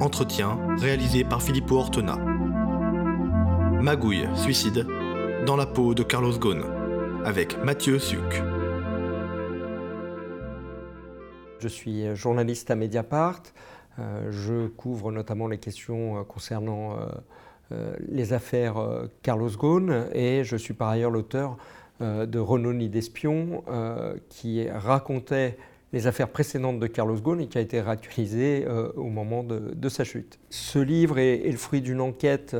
Entretien réalisé par Filippo Ortona. Magouille, suicide, dans la peau de Carlos Ghosn, avec Mathieu Suc. Je suis journaliste à Mediapart. Euh, je couvre notamment les questions euh, concernant euh, les affaires Carlos Ghosn et je suis par ailleurs l'auteur de Renault Nid d'espion qui racontait les affaires précédentes de Carlos Ghosn et qui a été réactualisé au moment de, sa chute. Ce livre est, le fruit d'une enquête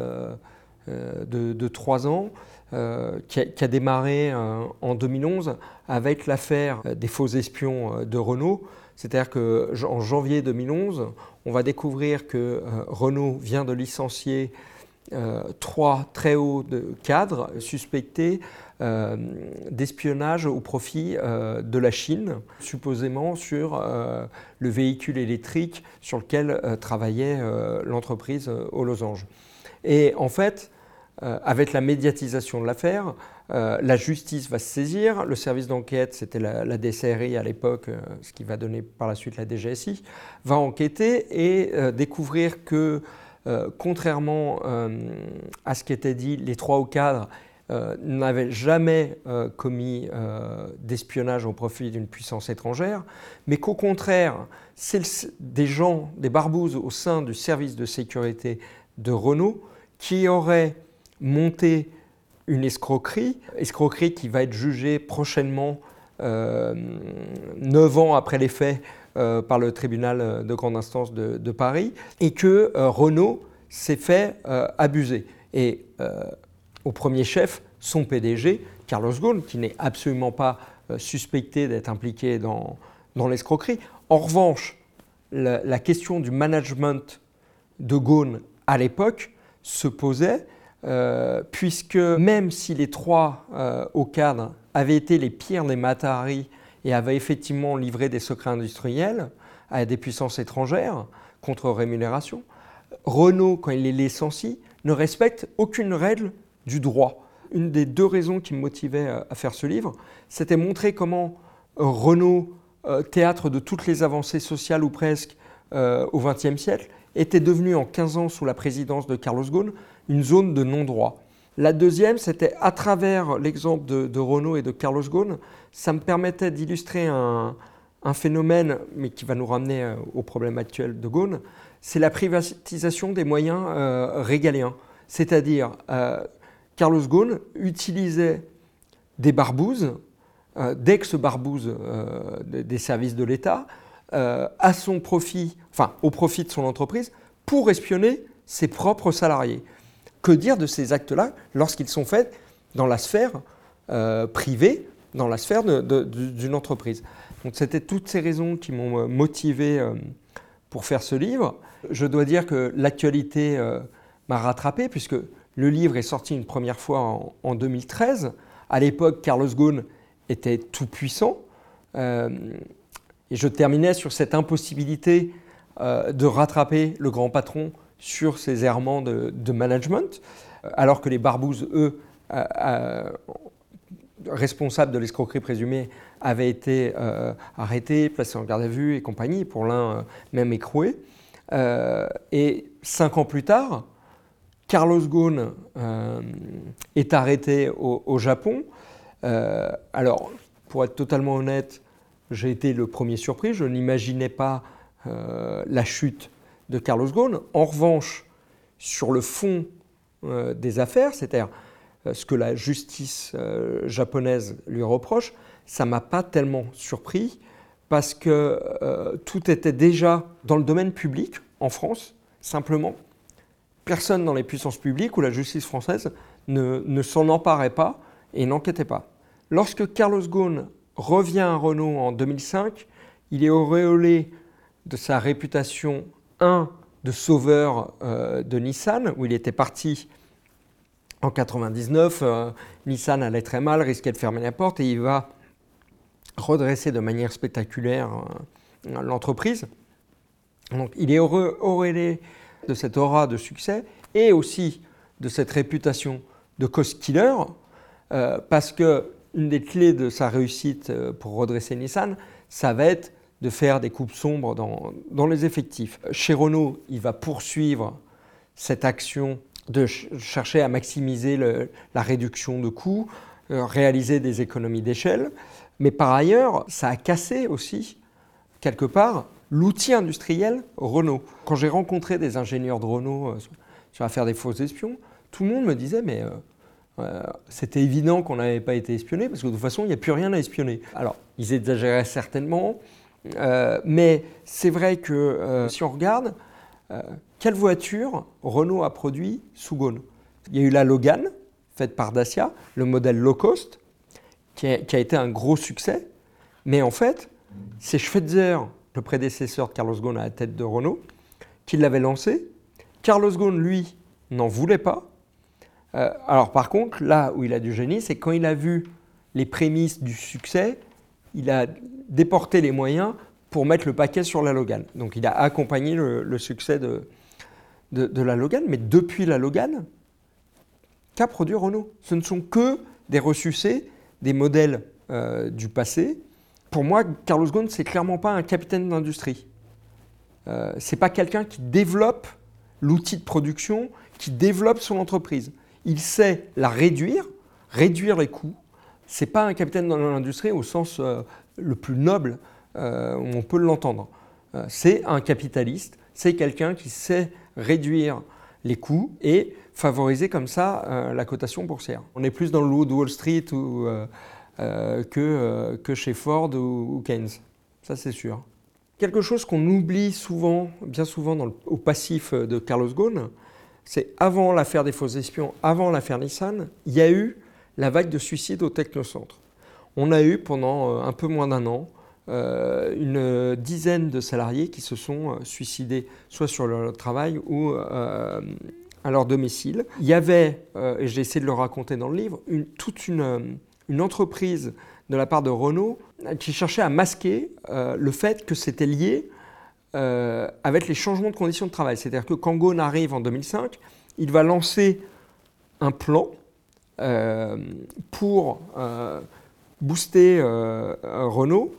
de, trois ans qui a, qui, a, démarré en 2011 avec l'affaire des faux espions de Renault. C'est-à-dire qu'en janvier 2011, on va découvrir que euh, Renault vient de licencier euh, trois très hauts cadres suspectés euh, d'espionnage au profit de la Chine, supposément sur le véhicule électrique sur lequel travaillait l'entreprise aux losanges. Et en fait, avec la médiatisation de l'affaire, euh, la justice va se saisir, le service d'enquête, c'était la, DCRI à l'époque, euh, ce qui va donner par la suite la DGSI, va enquêter et euh, découvrir que, contrairement à ce qui était dit, les trois hauts cadres n'avaient jamais commis d'espionnage au profit d'une puissance étrangère, mais qu'au contraire, c'est des gens, des barbouzes au sein du service de sécurité de Renault qui auraient monté une escroquerie, escroquerie qui va être jugée prochainement, euh, neuf ans après les faits, euh, par le tribunal de grande instance de, Paris, et que euh, Renault s'est fait abuser. Et au premier chef, son PDG, Carlos Ghosn, qui n'est absolument pas suspecté d'être impliqué dans, dans l'escroquerie. En revanche, la, la, question du management de Ghosn à l'époque se posait euh, puisque même si les trois euh, au cadre avaient été les pires des Matahari et avaient effectivement livré des secrets industriels à des puissances étrangères contre rémunération, Renault, quand il les licencie, ne respecte aucune règle du droit. Une des deux raisons qui me motivait à faire ce livre, c'était montrer comment Renault, euh, théâtre de toutes les avancées sociales ou presque au XXe siècle, était devenu en 15 ans sous la présidence de Carlos Ghosn une zone de non-droit. La deuxième, c'était à travers l'exemple de, Renault et de Carlos Ghosn, ça me permettait d'illustrer un, phénomène, mais qui va nous ramener euh, au problème actuel de Ghosn, c'est la privatisation des moyens euh, régaliens. C'est-à-dire, euh, Carlos Ghosn utilisait des barbouzes, d'ex-barbouzes des services de l'État, à son profit, au profit de son entreprise, pour espionner ses propres salariés. Que dire de ces actes-là lorsqu'ils sont faits dans la sphère euh, privée, dans la sphère d'une entreprise Donc c'était toutes ces raisons qui m'ont euh, motivé euh, pour faire ce livre. Je dois dire que l'actualité m'a rattrapé puisque le livre est sorti une première fois en, 2013. À l'époque, Carlos Ghosn était tout puissant. et je terminais sur cette impossibilité de rattraper le grand patron sur ces errements de, management, euh, alors que les barbouzes, eux, responsables de l'escroquerie présumée, avaient été euh, arrêtés, placés en garde à vue et compagnie, pour l'un euh, même écroué. et cinq ans plus tard, Carlos Ghosn est arrêté au, Japon. alors, pour être totalement honnête, j'ai été le premier surpris. Je n'imaginais pas la chute de Carlos Ghosn. En revanche, sur le fond euh, des affaires, c'est-à-dire euh, ce que la justice euh, japonaise lui reproche, ça m'a pas tellement surpris parce que tout était déjà dans le domaine public en France, simplement. Personne dans les puissances publiques ou la justice française ne, ne s'en emparait pas et n'enquêtait pas. Lorsque Carlos Ghosn revient à Renault en 2005, il est auréolé de sa réputation de sauveur euh, de Nissan, où il était parti en 99. Euh, Nissan allait très mal, risquait de fermer la porte, et il va redresser de manière spectaculaire euh, l'entreprise. Donc il est heureux, auréolé de cette aura de succès et aussi de cette réputation de cost killer, parce que une des clés de sa réussite pour redresser Nissan, ça va être de faire des coupes sombres dans, les effectifs. Chez Renault, il va poursuivre cette action de chercher à maximiser la réduction de coûts, euh, réaliser des économies d'échelle. Mais par ailleurs, ça a cassé aussi, quelque part, l'outil industriel Renault. Quand j'ai rencontré des ingénieurs de Renault euh, sur l'affaire des faux espions, tout le monde me disait, mais euh, c'était évident qu'on n'avait pas été espionné, parce que de toute façon, il n'y a plus rien à espionner. Alors, ils exagéraient certainement, mais c'est vrai que si on regarde, quelle voiture Renault a produit sous Gaune? Il y a eu la Logan, faite par Dacia, le modèle low cost, qui a, été un gros succès. Mais en fait, c'est Schweitzer, le prédécesseur de Carlos Ghosn à la tête de Renault, qui l'avait lancé. Carlos Ghosn, lui, n'en voulait pas. Euh, alors par contre, là où il a du génie, c'est quand il a vu les prémices du succès, il a déporté les moyens pour mettre le paquet sur la Logan. Donc il a accompagné le, succès de, la Logan. Mais depuis la Logan, qu'a produit Renault? Ce ne sont que des ressucés, des modèles euh, du passé. Pour moi, Carlos Ghosn, c'est clairement pas un capitaine d'industrie. Euh, c'est pas quelqu'un qui développe l'outil de production, qui développe son entreprise. Il sait la réduire, réduire les coûts. C'est pas un capitaine dans l'industrie au sens euh, le plus noble euh, où on peut l'entendre. c'est un capitaliste, c'est quelqu'un qui sait réduire les coûts et favoriser comme ça euh, la cotation boursière. On est plus dans le loup de Wall Street euh, euh, que, que, chez Ford ou, Keynes. Ça, c'est sûr. Quelque chose qu'on oublie souvent, bien souvent dans le, au passif de Carlos Ghosn, c'est avant l'affaire des faux espions, avant l'affaire Nissan, il y a eu la vague de suicides au technocentre. On a eu pendant un peu moins d'un an une dizaine de salariés qui se sont suicidés, soit sur leur travail ou à leur domicile. Il y avait, euh, et j'ai essayé de le raconter dans le livre, toute une, euh, une, entreprise de la part de Renault qui cherchait à masquer euh, le fait que c'était lié avec les changements de conditions de travail. C'est-à-dire que quand Ghosn arrive en 2005, il va lancer un plan pour booster Renault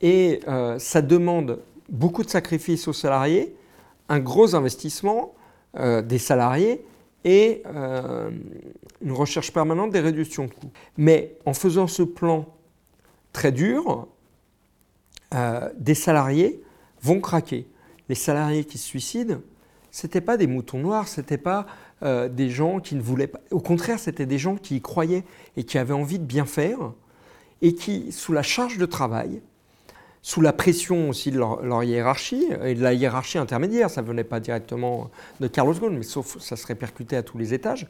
et ça demande beaucoup de sacrifices aux salariés, un gros investissement euh, des salariés et euh, une recherche permanente des réductions de coûts. Mais en faisant ce plan très dur, euh, des salariés vont craquer. Les salariés qui se suicident, ce n'étaient pas des moutons noirs, ce n'étaient pas des gens qui ne voulaient pas. Au contraire, c'était des gens qui y croyaient et qui avaient envie de bien faire et qui, sous la charge de travail, sous la pression aussi de leur, hiérarchie et de la hiérarchie intermédiaire, ça ne venait pas directement de Carlos Ghosn, mais sauf ça se répercutait à tous les étages,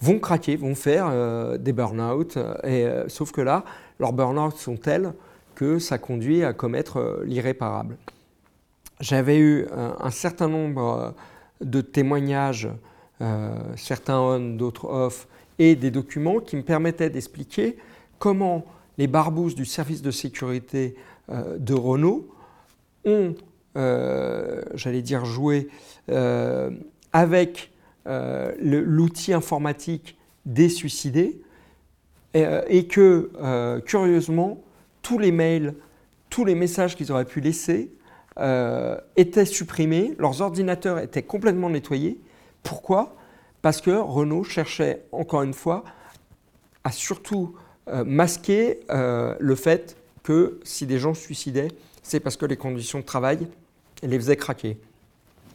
vont craquer, vont faire euh, des burn-out. Euh, sauf que là, leurs burn-out sont tels que ça conduit à commettre euh, l'irréparable. J'avais eu un certain nombre de témoignages, certains on, d'autres off, et des documents qui me permettaient d'expliquer comment les barbouzes du service de sécurité euh, de Renault ont, euh, j'allais dire, joué euh, avec l'outil informatique des suicidés et, que, curieusement, tous les mails, tous les messages qu'ils auraient pu laisser étaient supprimés, leurs ordinateurs étaient complètement nettoyés. Pourquoi? Parce que Renault cherchait, encore une fois, à surtout masquer le fait que si des gens se suicidaient, c'est parce que les conditions de travail les faisaient craquer.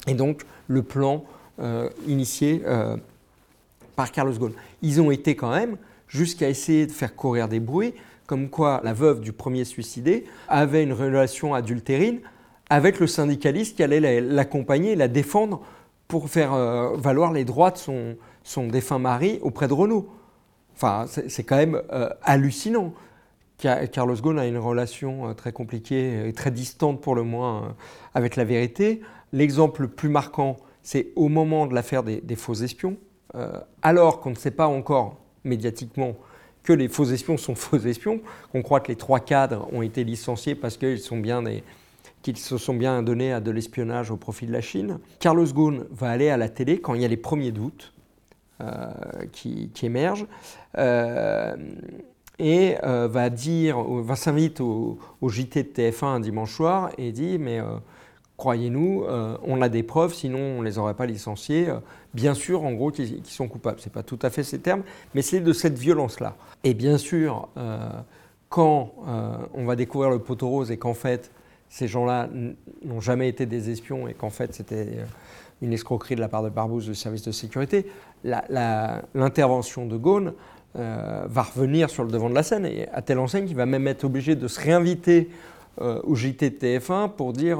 Et donc le plan euh, initié euh, par Carlos Ghosn. Ils ont été quand même jusqu'à essayer de faire courir des bruits, comme quoi la veuve du premier suicidé avait une relation adultérine avec le syndicaliste qui allait l'accompagner et la défendre pour faire euh, valoir les droits de son, défunt mari auprès de Renault. Enfin, c'est quand même hallucinant. Carlos Ghosn a une relation euh, très compliquée et très distante pour le moins euh, avec la vérité. L'exemple le plus marquant, c'est au moment de l'affaire des, faux espions, euh, alors qu'on ne sait pas encore médiatiquement que les faux espions sont faux espions, qu'on croit que les trois cadres ont été licenciés parce qu'ils sont bien qu'ils se sont bien donnés à de l'espionnage au profit de la Chine. Carlos Ghosn va aller à la télé quand il y a les premiers doutes qui, émergent et va dire, va s'inviter au, JT de TF1 un dimanche soir et dit mais croyez-nous, on a des preuves, sinon on ne les aurait pas licenciés. bien sûr, en gros, qu'ils sont coupables. Ce n'est pas tout à fait ces termes, mais c'est de cette violence-là. Et bien sûr, quand on va découvrir le poteau rose et qu'en fait, ces gens-là n'ont jamais été des espions et qu'en fait c'était euh, une escroquerie de la part de Barbouze du service de sécurité, l'intervention de Gaune euh, va revenir sur le devant de la scène, et à telle enseigne qu'il va même être obligé de se réinviter euh, au JT de TF1 pour dire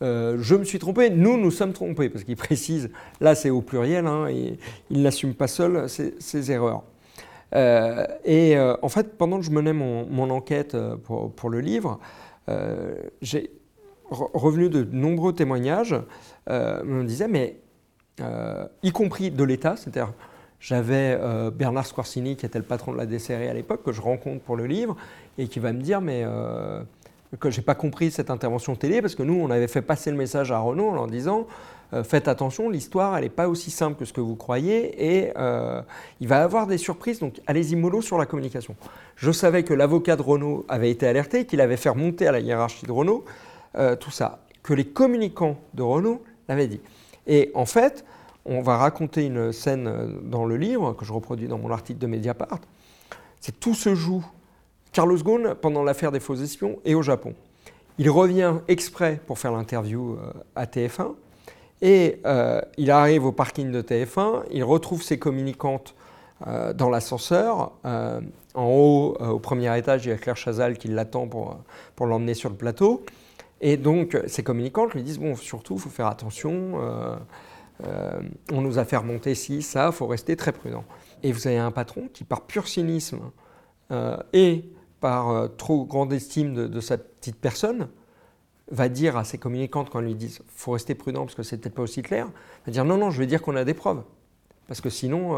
je me suis trompé, nous nous sommes trompés, parce qu'il précise, là c'est au pluriel, hein, et il n'assume pas seul ses, erreurs. et en fait, pendant que je menais mon, enquête pour, le livre, euh, j'ai revenu de nombreux témoignages, euh, me disaient, mais euh, y compris de l'État, c'est-à-dire j'avais Bernard Squarcini, qui était le patron de la DCRE à l'époque, que je rencontre pour le livre, et qui va me dire, mais que j'ai pas compris cette intervention télé, parce que nous, on avait fait passer le message à Renault en leur disant, faites attention, l'histoire, elle n'est pas aussi simple que ce que vous croyez, et il va y avoir des surprises, donc allez-y mollo sur la communication. Je savais que l'avocat de Renault avait été alerté, qu'il avait fait remonter à la hiérarchie de Renault euh, tout ça, que les communicants de Renault l'avaient dit. Et en fait, on va raconter une scène euh, dans le livre que je reproduis dans mon article de Mediapart. C'est tout se joue. Carlos Ghosn, pendant l'affaire des faux espions, est au Japon. Il revient exprès pour faire l'interview euh, à TF1 et il arrive au parking de TF1, il retrouve ses communicantes dans l'ascenseur en haut, euh, au premier étage, il y a Claire Chazal qui l'attend pour, pour l'emmener sur le plateau. Et donc, ses communicantes lui disent Bon, surtout, il faut faire attention. Euh, euh, on nous a fait remonter ci, ça, il faut rester très prudent. Et vous avez un patron qui, par pur cynisme et par trop grande estime de, sa petite personne, va dire à ses communicantes quand elles lui disent faut rester prudent parce que c'est peut-être pas aussi clair, va dire non non je vais dire qu'on a des preuves parce que sinon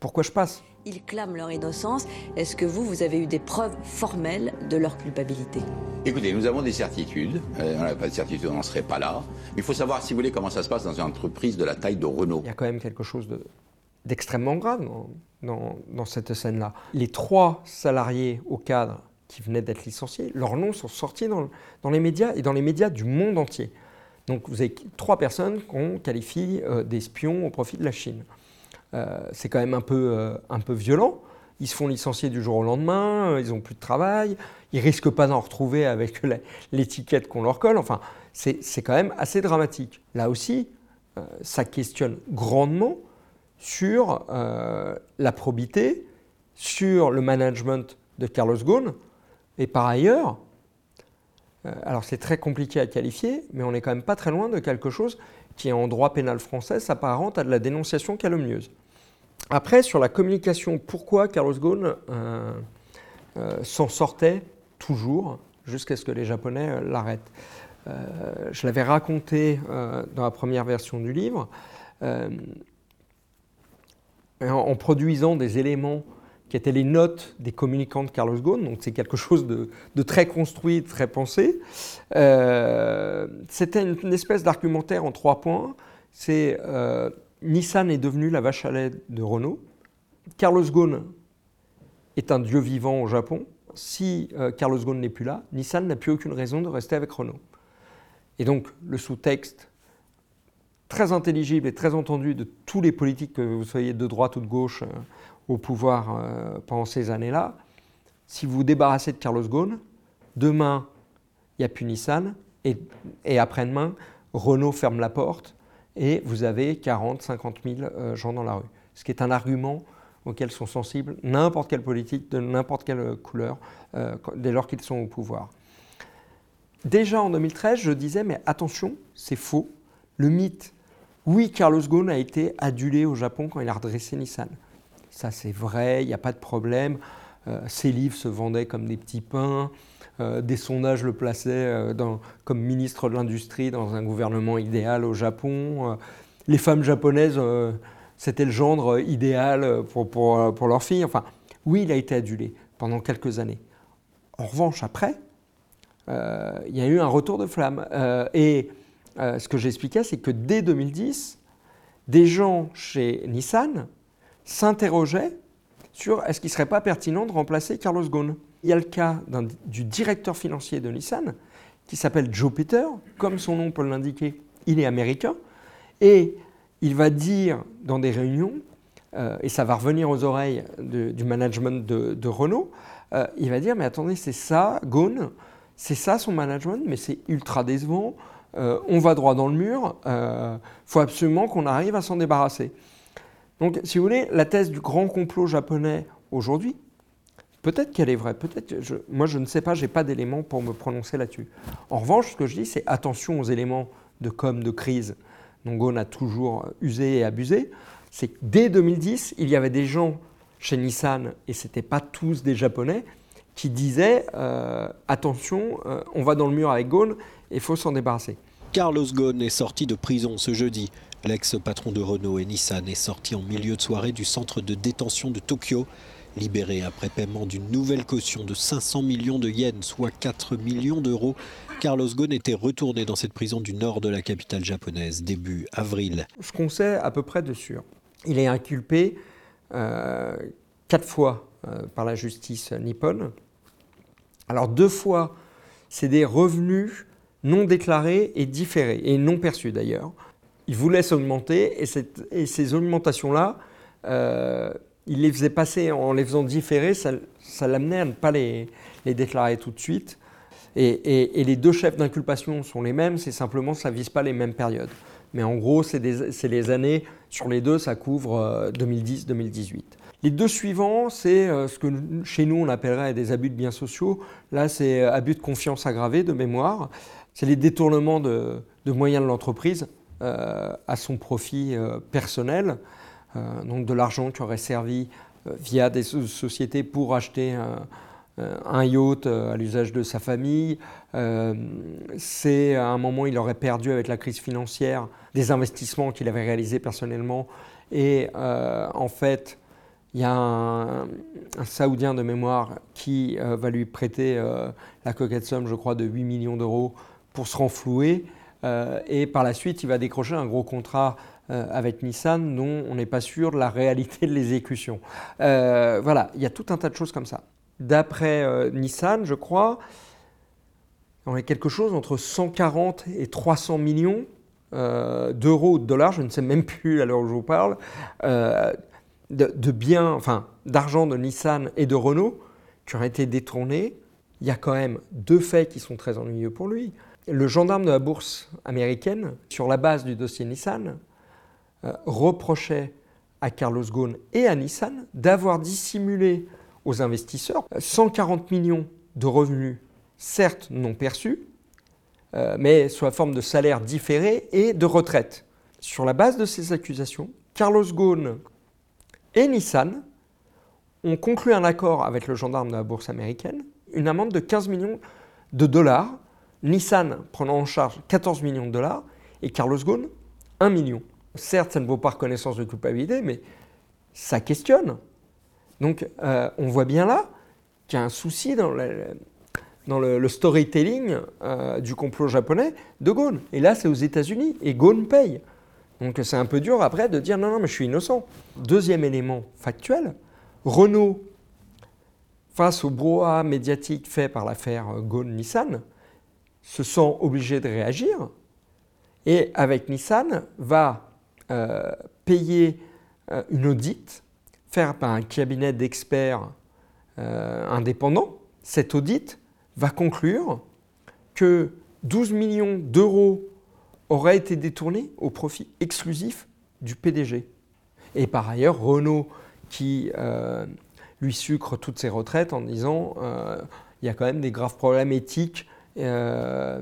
pourquoi je passe? Ils clament leur innocence. Est-ce que vous, vous avez eu des preuves formelles de leur culpabilité? Écoutez, nous avons des certitudes. Euh, on n'a pas de certitude, on n'en serait pas là. Mais il faut savoir, si vous voulez, comment ça se passe dans une entreprise de la taille de Renault. Il y a quand même quelque chose d'extrêmement grave dans, cette scène-là. Les trois salariés au cadre qui venaient d'être licenciés, leurs noms sont sortis dans, les médias et dans les médias du monde entier. Donc vous avez trois personnes qu'on qualifie euh, d'espions au profit de la Chine. Euh, c'est quand même un peu, euh, un peu violent. Ils se font licencier du jour au lendemain, ils n'ont plus de travail, ils risquent pas d'en retrouver avec l'étiquette qu'on leur colle. Enfin, c'est quand même assez dramatique. Là aussi, ça questionne grandement sur la probité, sur le management de Carlos Ghosn. Et par ailleurs, alors c'est très compliqué à qualifier, mais on n'est quand même pas très loin de quelque chose qui en droit pénal français s'apparente à de la dénonciation calomnieuse. Après, sur la communication, pourquoi Carlos Ghosn euh, euh, s'en sortait toujours jusqu'à ce que les Japonais euh, l'arrêtent? Je l'avais raconté dans la première version du livre, en, produisant des éléments qui étaient les notes des communicants de Carlos Ghosn, donc c'est quelque chose de, très construit, très pensé. Euh, c'était une, espèce d'argumentaire en trois points. C'est euh, Nissan est devenu la vache à lait de Renault. Carlos Ghosn est un dieu vivant au Japon. Si euh, Carlos Ghosn n'est plus là, Nissan n'a plus aucune raison de rester avec Renault. Et donc le sous-texte très intelligible et très entendu de tous les politiques, que vous soyez de droite ou de gauche, au pouvoir euh, pendant ces années-là, si vous vous débarrassez de Carlos Ghosn, demain, il n'y a plus Nissan, et, après-demain, Renault ferme la porte, et vous avez 40, 50 000 gens dans la rue. Ce qui est un argument auquel sont sensibles n'importe quelle politique, de n'importe quelle couleur, euh, dès lors qu'ils sont au pouvoir. Déjà en 2013, je disais, mais attention, c'est faux. Le mythe, oui, Carlos Ghosn a été adulé au Japon quand il a redressé Nissan. Ça, c'est vrai, il n'y a pas de problème. Euh, ces livres se vendaient comme des petits pains. Euh, des sondages le plaçaient euh, comme ministre de l'Industrie dans un gouvernement idéal au Japon. les femmes japonaises, c'était le gendre idéal pour, pour, pour leur fille. Enfin, oui, il a été adulé pendant quelques années. En revanche, après, il y a eu un retour de flamme. et ce que j'expliquais, c'est que dès 2010, des gens chez Nissan s'interrogeait sur est-ce qu'il ne serait pas pertinent de remplacer Carlos Ghosn. Il y a le cas du directeur financier de Nissan qui s'appelle Joe Peter, comme son nom peut l'indiquer, il est américain, et il va dire dans des réunions, euh, et ça va revenir aux oreilles du management de, Renault, euh, il va dire, mais attendez, c'est ça, Ghosn, c'est ça son management, mais c'est ultra décevant, euh, on va droit dans le mur, il faut absolument qu'on arrive à s'en débarrasser. Donc, si vous voulez, la thèse du grand complot japonais aujourd'hui, peut-être qu'elle est vraie, peut-être, moi je ne sais pas, je n'ai pas d'éléments pour me prononcer là-dessus. En revanche, ce que je dis, c'est attention aux éléments de com, de crise dont Ghosn a toujours usé et abusé. C'est que dès 2010, il y avait des gens chez Nissan, et ce n'étaient pas tous des Japonais, qui disaient euh, attention, euh, on va dans le mur avec Ghosn et il faut s'en débarrasser. Carlos Ghosn est sorti de prison ce jeudi. L'ex-patron de Renault et Nissan est sorti en milieu de soirée du centre de détention de Tokyo. Libéré après paiement d'une nouvelle caution de 500 millions de yens, soit 4 millions d'euros, Carlos Ghosn était retourné dans cette prison du nord de la capitale japonaise début avril. Ce qu'on à peu près de sûr, il est inculpé euh, quatre fois euh, par la justice nippone. Alors deux fois, c'est des revenus non déclarés et différés, et non perçus d'ailleurs il voulait s'augmenter et, ces augmentations-là, euh, il les faisait passer en les faisant différer, ça, l'amenait à ne pas les, déclarer tout de suite. Et, les deux chefs d'inculpation sont les mêmes, c'est simplement ça ne vise pas les mêmes périodes. Mais en gros, c'est les années, sur les deux, ça couvre 2010-2018. Euh, les deux suivants, c'est euh, ce que chez nous on appellerait des abus de biens sociaux. Là, c'est abus de confiance aggravé de mémoire. C'est les détournements de moyens de l'entreprise euh, à son profit euh, personnel, euh, donc de l'argent qui aurait servi via des sociétés pour acheter un, yacht à l'usage de sa famille. c'est à un moment, il aurait perdu avec la crise financière des investissements qu'il avait réalisés personnellement. Et en fait, il y a un, Saoudien de mémoire qui va lui prêter la coquette somme, je crois, de 8 millions d'euros pour se renflouer. Euh, et par la suite, il va décrocher un gros contrat euh, avec Nissan dont on n'est pas sûr de la réalité de l'exécution. Euh, voilà, il y a tout un tas de choses comme ça. D'après Nissan, je crois, on a quelque chose entre 140 et 300 millions d'euros ou de dollars, je ne sais même plus à l'heure où je vous parle, de, biens, enfin d'argent de Nissan et de Renault qui ont été détournés. Il y a quand même deux faits qui sont très ennuyeux pour lui le gendarme de la bourse américaine, sur la base du dossier Nissan, euh, reprochait à Carlos Ghosn et à Nissan d'avoir dissimulé aux investisseurs 140 millions de revenus, certes non perçus, euh, mais sous la forme de salaires différés et de retraite. Sur la base de ces accusations, Carlos Ghosn et Nissan ont conclu un accord avec le gendarme de la bourse américaine, une amende de 15 millions de dollars Nissan prenant en charge 14 millions de dollars et Carlos Ghosn 1 million. Certes, ça ne vaut pas reconnaissance de culpabilité, mais ça questionne. Donc, euh, on voit bien là qu'il y a un souci dans le, storytelling euh, du complot japonais de Ghosn. Et là, c'est aux États-Unis et Ghosn paye. Donc, c'est un peu dur après de dire non, non, mais je suis innocent. Deuxième élément factuel Renault, face au brouhaha médiatique fait par l'affaire Ghosn-Nissan, se sent obligé de réagir et avec Nissan va euh, payer euh, une audite, faire par un cabinet d'experts euh, indépendants. Cette audite va conclure que 12 millions d'euros auraient été détournés au profit exclusif du PDG. Et par ailleurs, Renault qui lui sucre toutes ses retraites en disant il y a quand même des graves problèmes éthiques euh,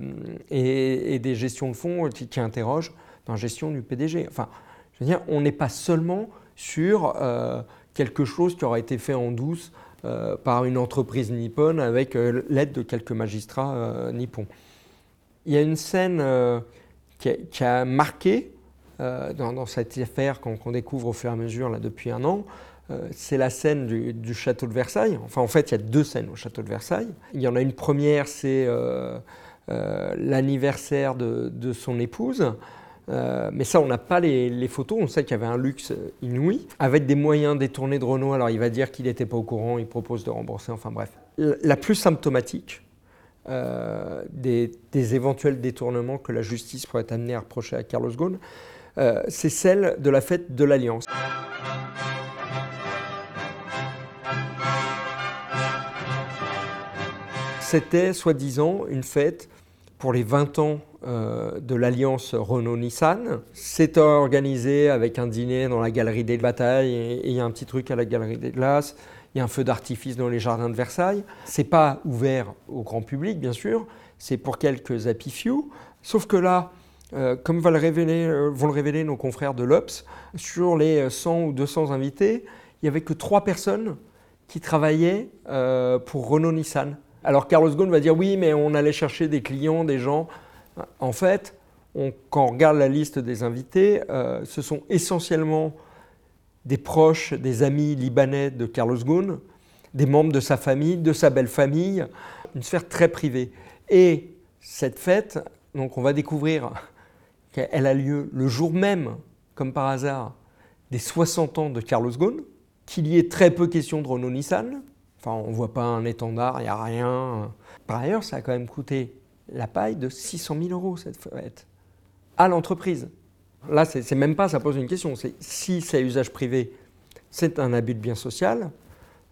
et, des gestions de fonds qui, interrogent dans gestion du PDG. Enfin, je veux dire, on n'est pas seulement sur euh, quelque chose qui aura été fait en douce euh, par une entreprise nippone avec l'aide de quelques magistrats nippons. Il y a une scène qui a, marqué dans, cette affaire qu'on découvre au fur et à mesure là, depuis un an, c'est la scène du, château de Versailles. Enfin, en fait, il y a deux scènes au château de Versailles. Il y en a une première, c'est euh, euh, l'anniversaire de, son épouse. Euh, mais ça, on n'a pas les, photos. On sait qu'il y avait un luxe inouï, avec des moyens détournés de Renault. Alors, il va dire qu'il n'était pas au courant, il propose de rembourser. Enfin, bref. La plus symptomatique euh, des, éventuels détournements que la justice pourrait amenée à reprocher à Carlos Ghosn, euh, c'est celle de la fête de l'Alliance. C'était soi-disant une fête pour les 20 ans euh, de l'alliance Renault-Nissan. C'est organisé avec un dîner dans la galerie des batailles et il y a un petit truc à la galerie des glaces. Il y a un feu d'artifice dans les jardins de Versailles. C'est pas ouvert au grand public, bien sûr. C'est pour quelques happy few. Sauf que là, euh, comme vont le, révéler, euh, vont le révéler nos confrères de l'Obs, sur les 100 ou 200 invités, il n'y avait que trois personnes qui travaillaient pour Renault-Nissan. Alors Carlos Ghosn va dire oui, mais on allait chercher des clients, des gens. En fait, quand on regarde la liste des invités, euh, ce sont essentiellement des proches, des amis libanais de Carlos Ghosn, des membres de sa famille, de sa belle famille, une sphère très privée. Et cette fête, donc on va découvrir qu'elle a lieu le jour même, comme par hasard, des 60 ans de Carlos Ghosn, qu'il y ait très peu question de Renault Nissan, on ne voit pas un étendard, il n'y a rien. Par ailleurs, ça a quand même coûté la paille de 600 000 euros cette fête à l'entreprise. Là, c'est même pas, ça pose une question. Si c'est usage privé, c'est un abus de bien social.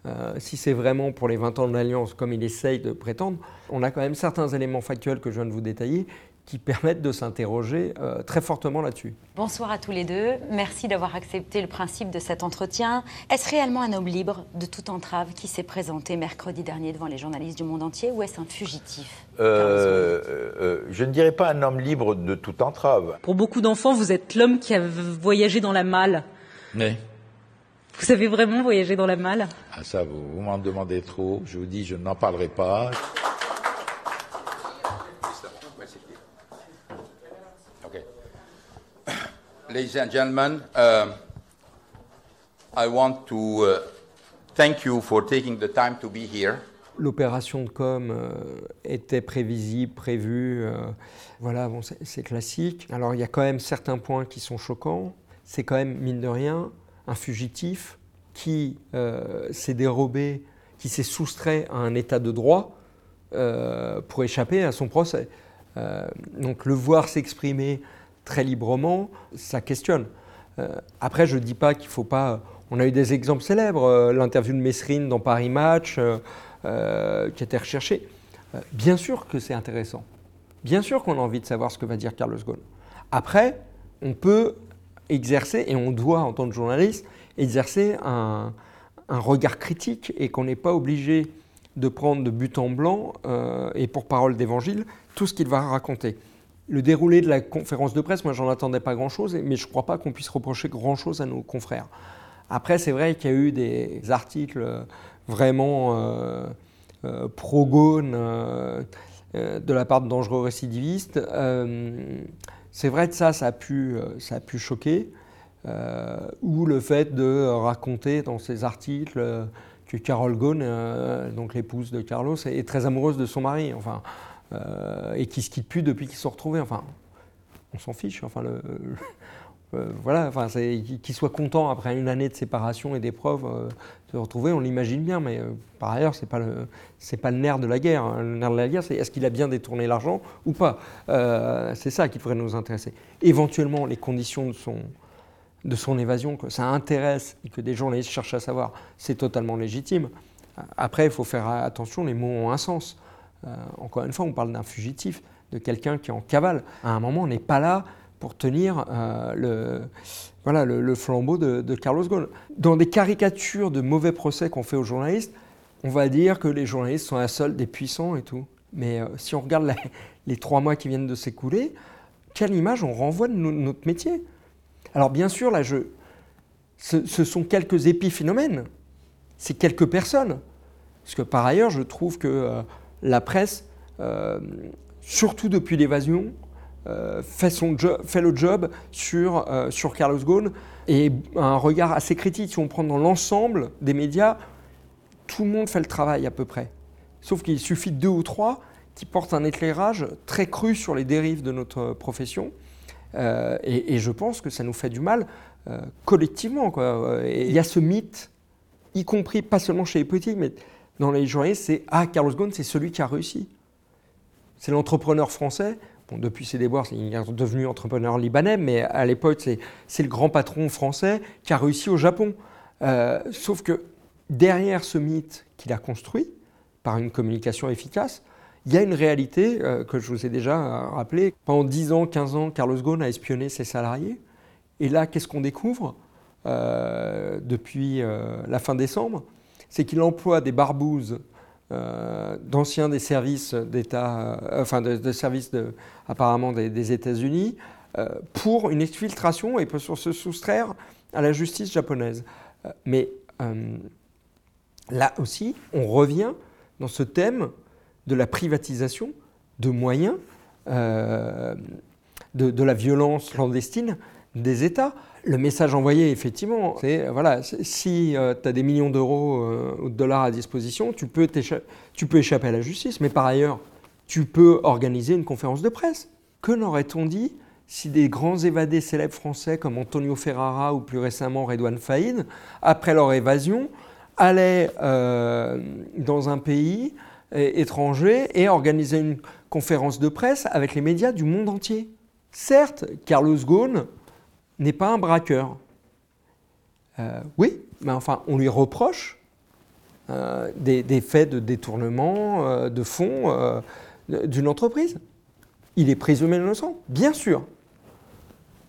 Euh, si c'est vraiment pour les 20 ans de l'Alliance, comme il essaye de prétendre, on a quand même certains éléments factuels que je viens de vous détailler qui permettent de s'interroger euh, très fortement là-dessus. Bonsoir à tous les deux. Merci d'avoir accepté le principe de cet entretien. Est-ce réellement un homme libre de toute entrave qui s'est présenté mercredi dernier devant les journalistes du monde entier ou est-ce un fugitif? Euh, euh, Je ne dirais pas un homme libre de toute entrave. Pour beaucoup d'enfants, vous êtes l'homme qui a voyagé dans la malle. Oui. Vous avez vraiment voyagé dans la malle? Ah ça, vous, vous m'en demandez trop. Je vous dis, je n'en parlerai pas. Ladies and gentlemen, uh, I want to uh, thank you for taking the time to be here. L'opération de com euh, était prévisible, prévue. Euh, voilà, bon, c'est classique. Alors il y a quand même certains points qui sont choquants. C'est quand même, mine de rien, un fugitif qui euh, s'est dérobé, qui s'est soustrait à un état de droit pour échapper à son procès. donc le voir s'exprimer très librement, ça questionne. Euh, après, je ne dis pas qu'il ne faut pas. On a eu des exemples célèbres, euh, l'interview de Messrine dans Paris Match, euh, qui était recherchée. bien sûr que c'est intéressant. Bien sûr qu'on a envie de savoir ce que va dire Carlos Ghosn. Après, on peut exercer, et on doit, en tant que journaliste, exercer un, un regard critique et qu'on n'est pas obligé de prendre de but en blanc et pour parole d'évangile tout ce qu'il va raconter le déroulé de la conférence de presse, moi j'en attendais pas grand-chose, mais je ne crois pas qu'on puisse reprocher grand-chose à nos confrères. Après, c'est vrai qu'il y a eu des articles vraiment euh, euh pro-gaunes euh, euh, de la part de dangereux récidivistes. c'est vrai que ça, ça a pu, ça a pu choquer. ou le fait de raconter dans ces articles que Carole Ghosn, donc l'épouse de Carlos, est très amoureuse de son mari. Enfin, euh, et qui se quittent plus depuis qu'ils sont retrouvés. Enfin, on s'en fiche. Enfin, le, euh, voilà, enfin, qu'ils soient contents après une année de séparation et d'épreuves euh, de se retrouver, on l'imagine bien. Mais par ailleurs, c'est pas pas le nerf de la guerre. Hein. Le nerf de la guerre, c'est est-ce qu'il a bien détourné l'argent ou pas. c'est ça qui devrait nous intéresser. Éventuellement, les conditions de son de son évasion, que ça intéresse et que des journalistes cherchent à savoir, c'est totalement légitime. Après, il faut faire attention, les mots ont un sens. Euh, encore une fois, on parle d'un fugitif, de quelqu'un qui est en cavale. À un moment, on n'est pas là pour tenir euh, le, voilà, le, flambeau de, Carlos Ghosn. Dans des caricatures de mauvais procès qu'on fait aux journalistes, on va dire que les journalistes sont la seule des puissants et tout. Mais euh, si on regarde les trois mois qui viennent de s'écouler, quelle image on renvoie de notre métier? Alors bien sûr, là, je, ce, sont quelques épiphénomènes, c'est quelques personnes. Parce que par ailleurs, je trouve que la presse, euh, surtout depuis l'évasion, euh, fait, son fait le job sur, euh, sur Carlos Ghosn et un regard assez critique. Si on prend dans l'ensemble des médias, tout le monde fait le travail à peu près. Sauf qu'il suffit de deux ou trois qui portent un éclairage très cru sur les dérives de notre profession. et, je pense que ça nous fait du mal collectivement. il y a ce mythe, y compris pas seulement chez les politiques, mais dans les journalistes, c'est Ah, Carlos Ghosn, c'est celui qui a réussi. C'est l'entrepreneur français. Depuis ses déboires, il est devenu entrepreneur libanais, mais à l'époque, c'est le grand patron français qui a réussi au Japon. Euh, sauf que derrière ce mythe qu'il a construit par une communication efficace, il y a une réalité euh, que je vous ai déjà euh, rappelée. Pendant 10 ans, 15 ans, Carlos Ghosn a espionné ses salariés. Et là, qu'est-ce qu'on découvre depuis la fin décembre? C'est qu'il emploie des barbouzes euh, d'anciens des services d'État, euh, enfin de, services apparemment des, États-Unis, euh, pour une exfiltration et pour se soustraire à la justice japonaise. mais là aussi, on revient dans ce thème de la privatisation de moyens, de, la violence clandestine des États. Le message envoyé, effectivement, c'est voilà, si euh, tu as des millions d'euros euh, ou de dollars à disposition, tu peux, tu peux échapper à la justice, mais par ailleurs, tu peux organiser une conférence de presse. Que n'aurait-on dit si des grands évadés célèbres français comme Antonio Ferrara ou plus récemment Redouane Faïd, après leur évasion, allaient euh, dans un pays étranger et organisaient une conférence de presse avec les médias du monde entier? Certes, Carlos Ghosn n'est pas un braqueur. Euh, oui, mais enfin, on lui reproche euh, des, faits de détournement euh, de fonds d'une entreprise. Il est présumé innocent, bien sûr.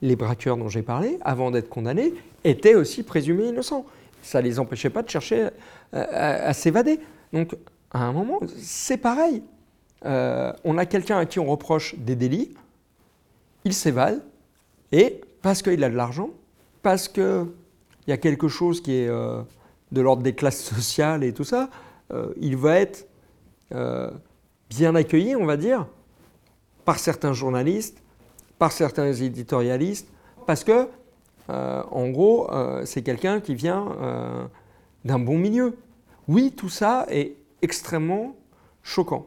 Les braqueurs dont j'ai parlé, avant d'être condamnés, étaient aussi présumés innocents. Ça ne les empêchait pas de chercher à, s'évader. Donc, à un moment, c'est pareil. on a quelqu'un à qui on reproche des délits, il s'évade, et parce qu'il a de l'argent, parce qu'il y a quelque chose qui est euh, de l'ordre des classes sociales et tout ça, euh, il va être euh, bien accueilli, on va dire, par certains journalistes, par certains éditorialistes, parce que, en gros, c'est quelqu'un qui vient d'un bon milieu. Oui, tout ça est extrêmement choquant.